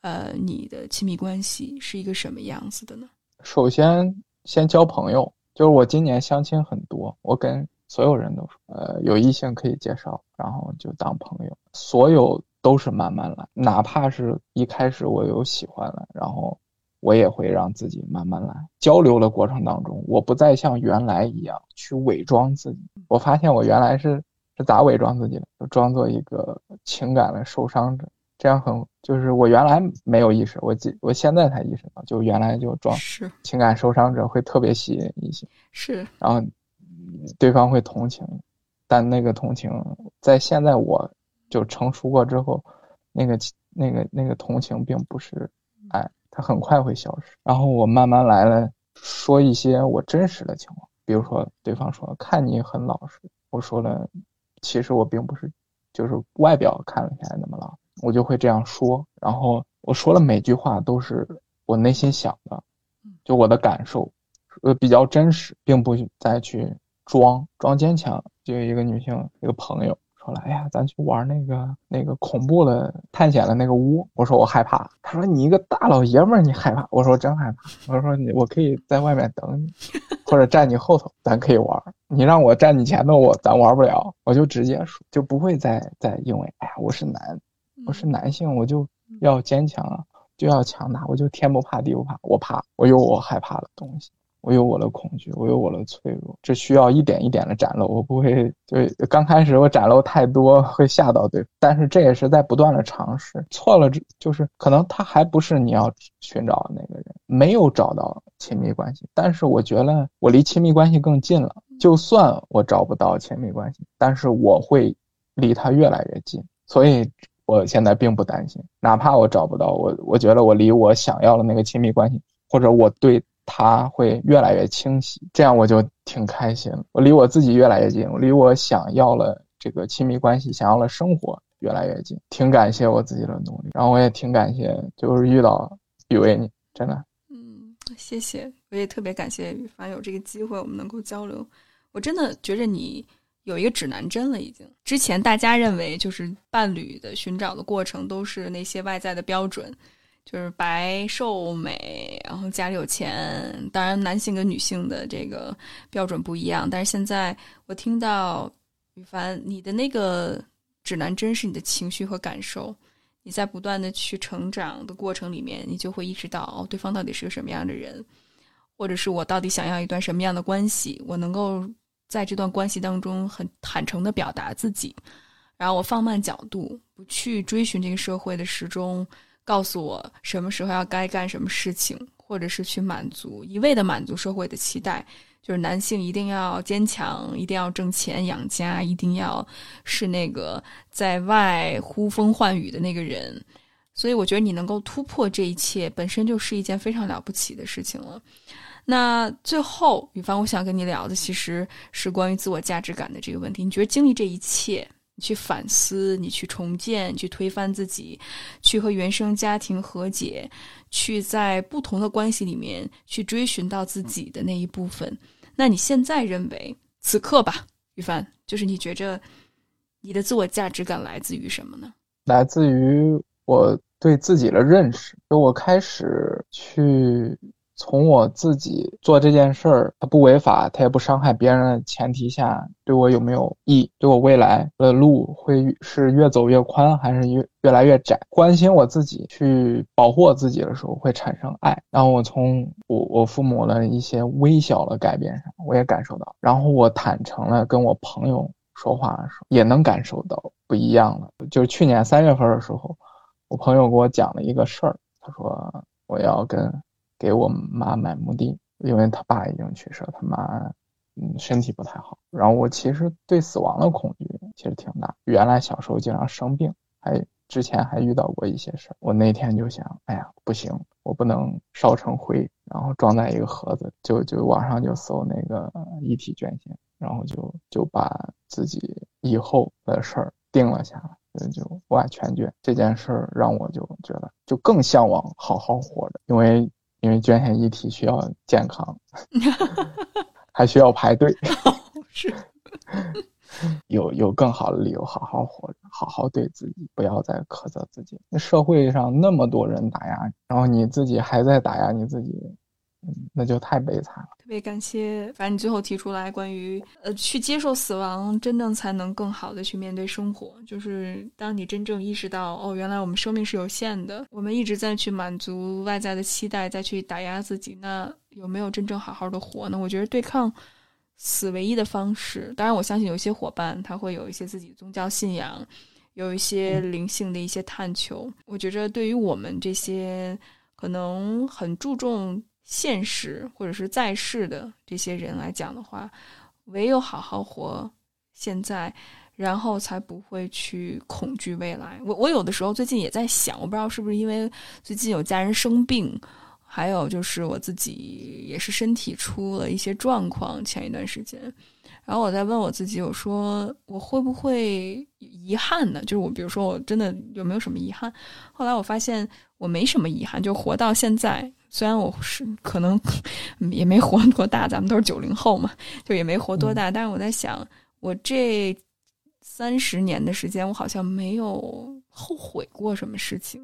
呃，你的亲密关系是一个什么样子的呢？首先，先交朋友。就是我今年相亲很多，我跟所有人都说，呃，有异性可以介绍，然后就当朋友。所有都是慢慢来，哪怕是一开始我有喜欢了，然后我也会让自己慢慢来。交流的过程当中，我不再像原来一样去伪装自己。我发现我原来是是咋伪装自己的，就装作一个情感的受伤者。这样很就是我原来没有意识，我记我现在才意识到，就原来就装是情感受伤者会特别吸引异性，是，然后对方会同情，但那个同情在现在我就成熟过之后，那个那个那个同情并不是爱，它很快会消失。然后我慢慢来了，说一些我真实的情况，比如说对方说看你很老实，我说了，其实我并不是，就是外表看起来那么老。我就会这样说，然后我说了每句话都是我内心想的，就我的感受，呃，比较真实，并不再去装装坚强。就有一个女性，一个朋友说了：“哎呀，咱去玩那个那个恐怖的探险的那个屋。”我说：“我害怕。”他说：“你一个大老爷们儿，你害怕？”我说：“真害怕。”我说：“你我可以在外面等你，或者站你后头，咱可以玩。你让我站你前头，我咱玩不了。”我就直接说，就不会再再因为哎呀，我是男。我是男性，我就要坚强啊，就要强大，我就天不怕地不怕，我怕，我有我害怕的东西，我有我的恐惧，我有我的脆弱，这需要一点一点的展露，我不会就刚开始我展露太多会吓到对方，但是这也是在不断的尝试，错了就是可能他还不是你要寻找的那个人，没有找到亲密关系，但是我觉得我离亲密关系更近了，就算我找不到亲密关系，但是我会离他越来越近，所以。我现在并不担心，哪怕我找不到我，我觉得我离我想要的那个亲密关系，或者我对他会越来越清晰，这样我就挺开心。我离我自己越来越近，我离我想要了这个亲密关系、想要了生活越来越近，挺感谢我自己的努力。然后我也挺感谢，就是遇到雨薇你，真的。嗯，谢谢，我也特别感谢雨凡有这个机会，我们能够交流。我真的觉着你。有一个指南针了，已经。之前大家认为，就是伴侣的寻找的过程都是那些外在的标准，就是白瘦美，然后家里有钱。当然，男性跟女性的这个标准不一样。但是现在我听到羽凡，你的那个指南针是你的情绪和感受。你在不断的去成长的过程里面，你就会意识到，哦，对方到底是个什么样的人，或者是我到底想要一段什么样的关系，我能够。在这段关系当中，很坦诚的表达自己，然后我放慢角度，不去追寻这个社会的时钟，告诉我什么时候要该干什么事情，或者是去满足一味的满足社会的期待，就是男性一定要坚强，一定要挣钱养家，一定要是那个在外呼风唤雨的那个人。所以我觉得你能够突破这一切，本身就是一件非常了不起的事情了。那最后，雨凡，我想跟你聊的其实是关于自我价值感的这个问题。你觉得经历这一切，去反思，你去重建，去推翻自己，去和原生家庭和解，去在不同的关系里面去追寻到自己的那一部分。那你现在认为，此刻吧，于凡，就是你觉着你的自我价值感来自于什么呢？来自于我对自己的认识，就我开始去。从我自己做这件事儿，它不违法，它也不伤害别人的前提下，对我有没有益？对我未来的路会是越走越宽，还是越越来越窄？关心我自己，去保护我自己的时候，会产生爱。然后我从我我父母的一些微小的改变上，我也感受到。然后我坦诚了跟我朋友说话的时候，也能感受到不一样了。就是去年三月份的时候，我朋友给我讲了一个事儿，他说我要跟。给我妈买墓地，因为他爸已经去世了，他妈嗯身体不太好。然后我其实对死亡的恐惧其实挺大，原来小时候经常生病，还之前还遇到过一些事儿。我那天就想，哎呀不行，我不能烧成灰，然后装在一个盒子，就就网上就搜那个遗体捐献，然后就就把自己以后的事儿定了下来，就完全捐这件事儿让我就觉得就更向往好好活着，因为。因为捐献遗体需要健康，[laughs] 还需要排队，[laughs] 是有有更好的理由好好活着，好好对自己，不要再苛责自己。那社会上那么多人打压，然后你自己还在打压你自己，那就太悲惨了。特别感谢，反正你最后提出来关于呃，去接受死亡，真正才能更好的去面对生活。就是当你真正意识到，哦，原来我们生命是有限的，我们一直在去满足外在的期待，再去打压自己，那有没有真正好好的活呢？我觉得对抗死唯一的方式，当然我相信有些伙伴他会有一些自己宗教信仰，有一些灵性的一些探求。我觉着对于我们这些可能很注重。现实或者是在世的这些人来讲的话，唯有好好活现在，然后才不会去恐惧未来。我我有的时候最近也在想，我不知道是不是因为最近有家人生病，还有就是我自己也是身体出了一些状况，前一段时间，然后我在问我自己，我说我会不会遗憾呢？就是我比如说我真的有没有什么遗憾？后来我发现我没什么遗憾，就活到现在。虽然我是可能 [laughs] 也没活多大，咱们都是九零后嘛，[laughs] 就也没活多大。但是我在想，我这三十年的时间，我好像没有后悔过什么事情，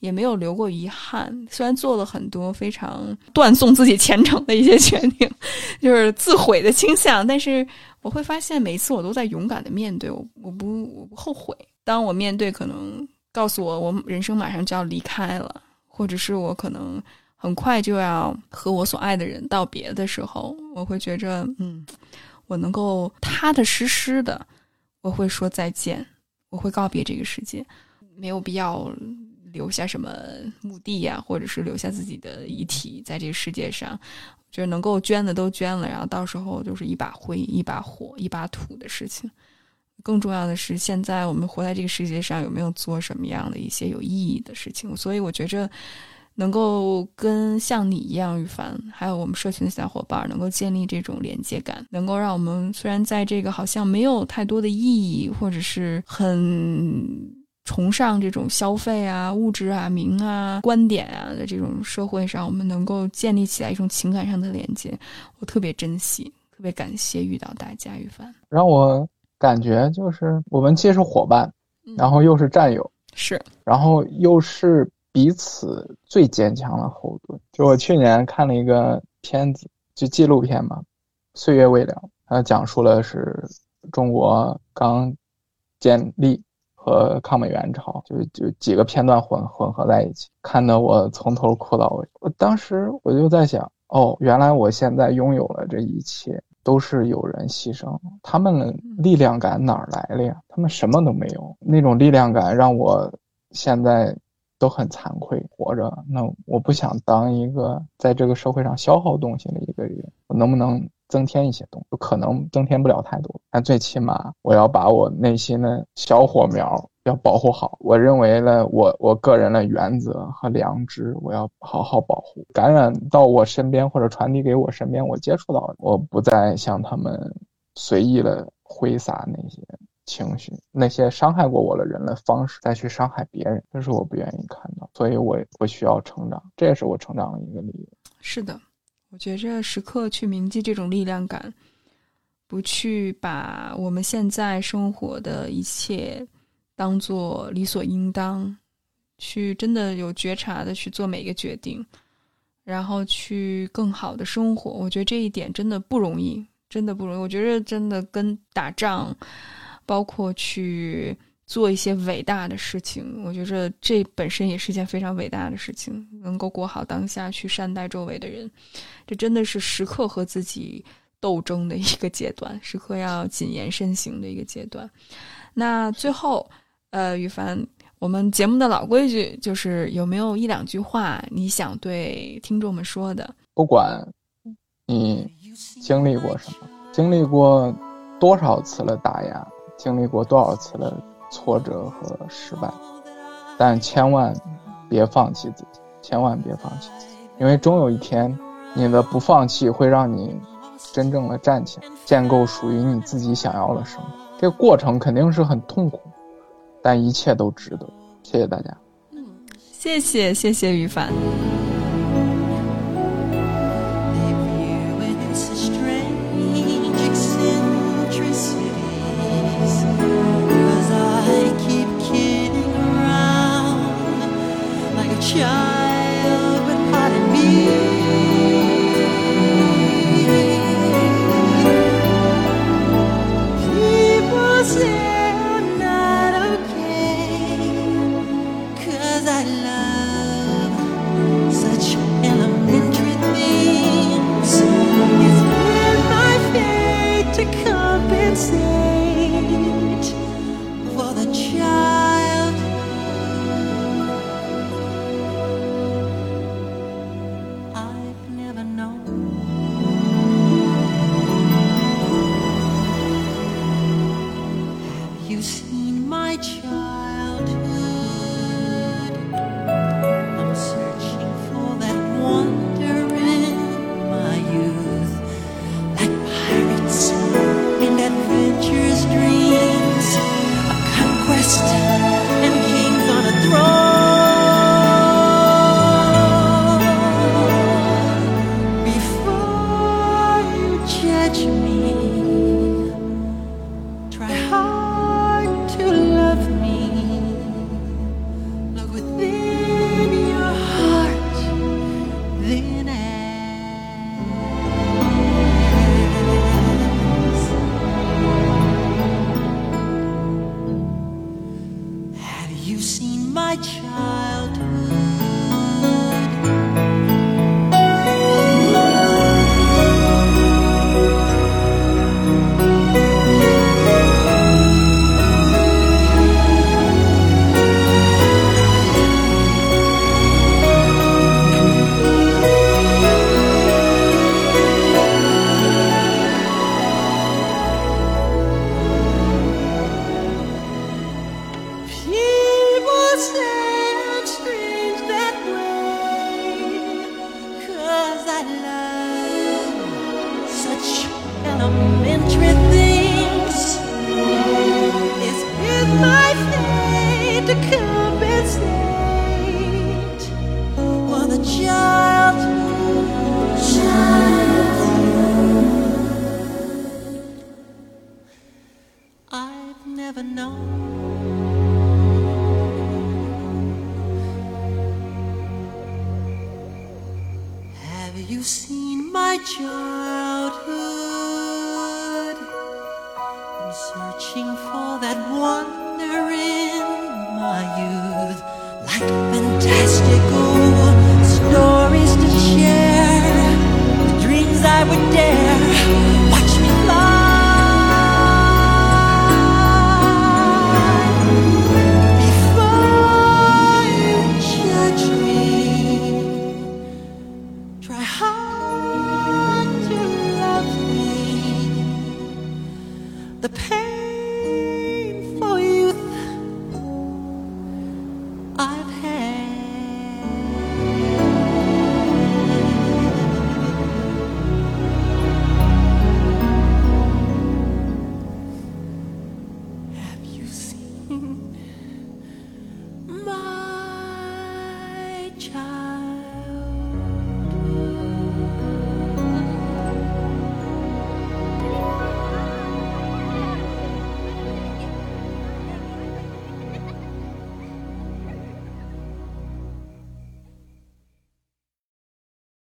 也没有留过遗憾。虽然做了很多非常断送自己前程的一些决定，[laughs] 就是自毁的倾向，但是我会发现，每一次我都在勇敢的面对，我我不我不后悔。当我面对可能告诉我我人生马上就要离开了，或者是我可能。很快就要和我所爱的人道别的时候，我会觉着，嗯，我能够踏踏实实的，我会说再见，我会告别这个世界，没有必要留下什么墓地呀，或者是留下自己的遗体在这个世界上，就是能够捐的都捐了，然后到时候就是一把灰、一把火、一把土的事情。更重要的是，现在我们活在这个世界上，有没有做什么样的一些有意义的事情？所以我觉着。能够跟像你一样，羽凡，还有我们社群的小伙伴，能够建立这种连接感，能够让我们虽然在这个好像没有太多的意义，或者是很崇尚这种消费啊、物质啊、名啊、观点啊的这种社会上，我们能够建立起来一种情感上的连接，我特别珍惜，特别感谢遇到大家，羽凡，让我感觉就是我们既是伙伴，然后又是战友，是，然后又是。彼此最坚强的后盾。就我去年看了一个片子，就纪录片嘛，《岁月未了》，它讲述了是中国刚建立和抗美援朝，就就几个片段混混合在一起，看得我从头哭到尾。我当时我就在想，哦，原来我现在拥有了这一切，都是有人牺牲，他们的力量感哪儿来的呀？他们什么都没有，那种力量感让我现在。都很惭愧，活着那我不想当一个在这个社会上消耗东西的一个人，我能不能增添一些东西？可能增添不了太多，但最起码我要把我内心的小火苗要保护好。我认为呢，我我个人的原则和良知，我要好好保护。感染到我身边或者传递给我身边我接触到的，我不再向他们随意的挥洒那些。情绪，那些伤害过我的人的方式，再去伤害别人，这是我不愿意看到，所以我我需要成长，这也是我成长的一个理由。是的，我觉着时刻去铭记这种力量感，不去把我们现在生活的一切当做理所应当，去真的有觉察的去做每一个决定，然后去更好的生活。我觉得这一点真的不容易，真的不容易。我觉得真的跟打仗。包括去做一些伟大的事情，我觉着这本身也是一件非常伟大的事情。能够过好当下，去善待周围的人，这真的是时刻和自己斗争的一个阶段，时刻要谨言慎行的一个阶段。那最后，呃，羽凡，我们节目的老规矩就是，有没有一两句话你想对听众们说的？不管你经历过什么，经历过多少次的打压。经历过多少次的挫折和失败，但千万别放弃自己，千万别放弃自己，因为终有一天，你的不放弃会让你真正的站起来，建构属于你自己想要的生活。这个过程肯定是很痛苦，但一切都值得。谢谢大家。嗯，谢谢谢谢于凡。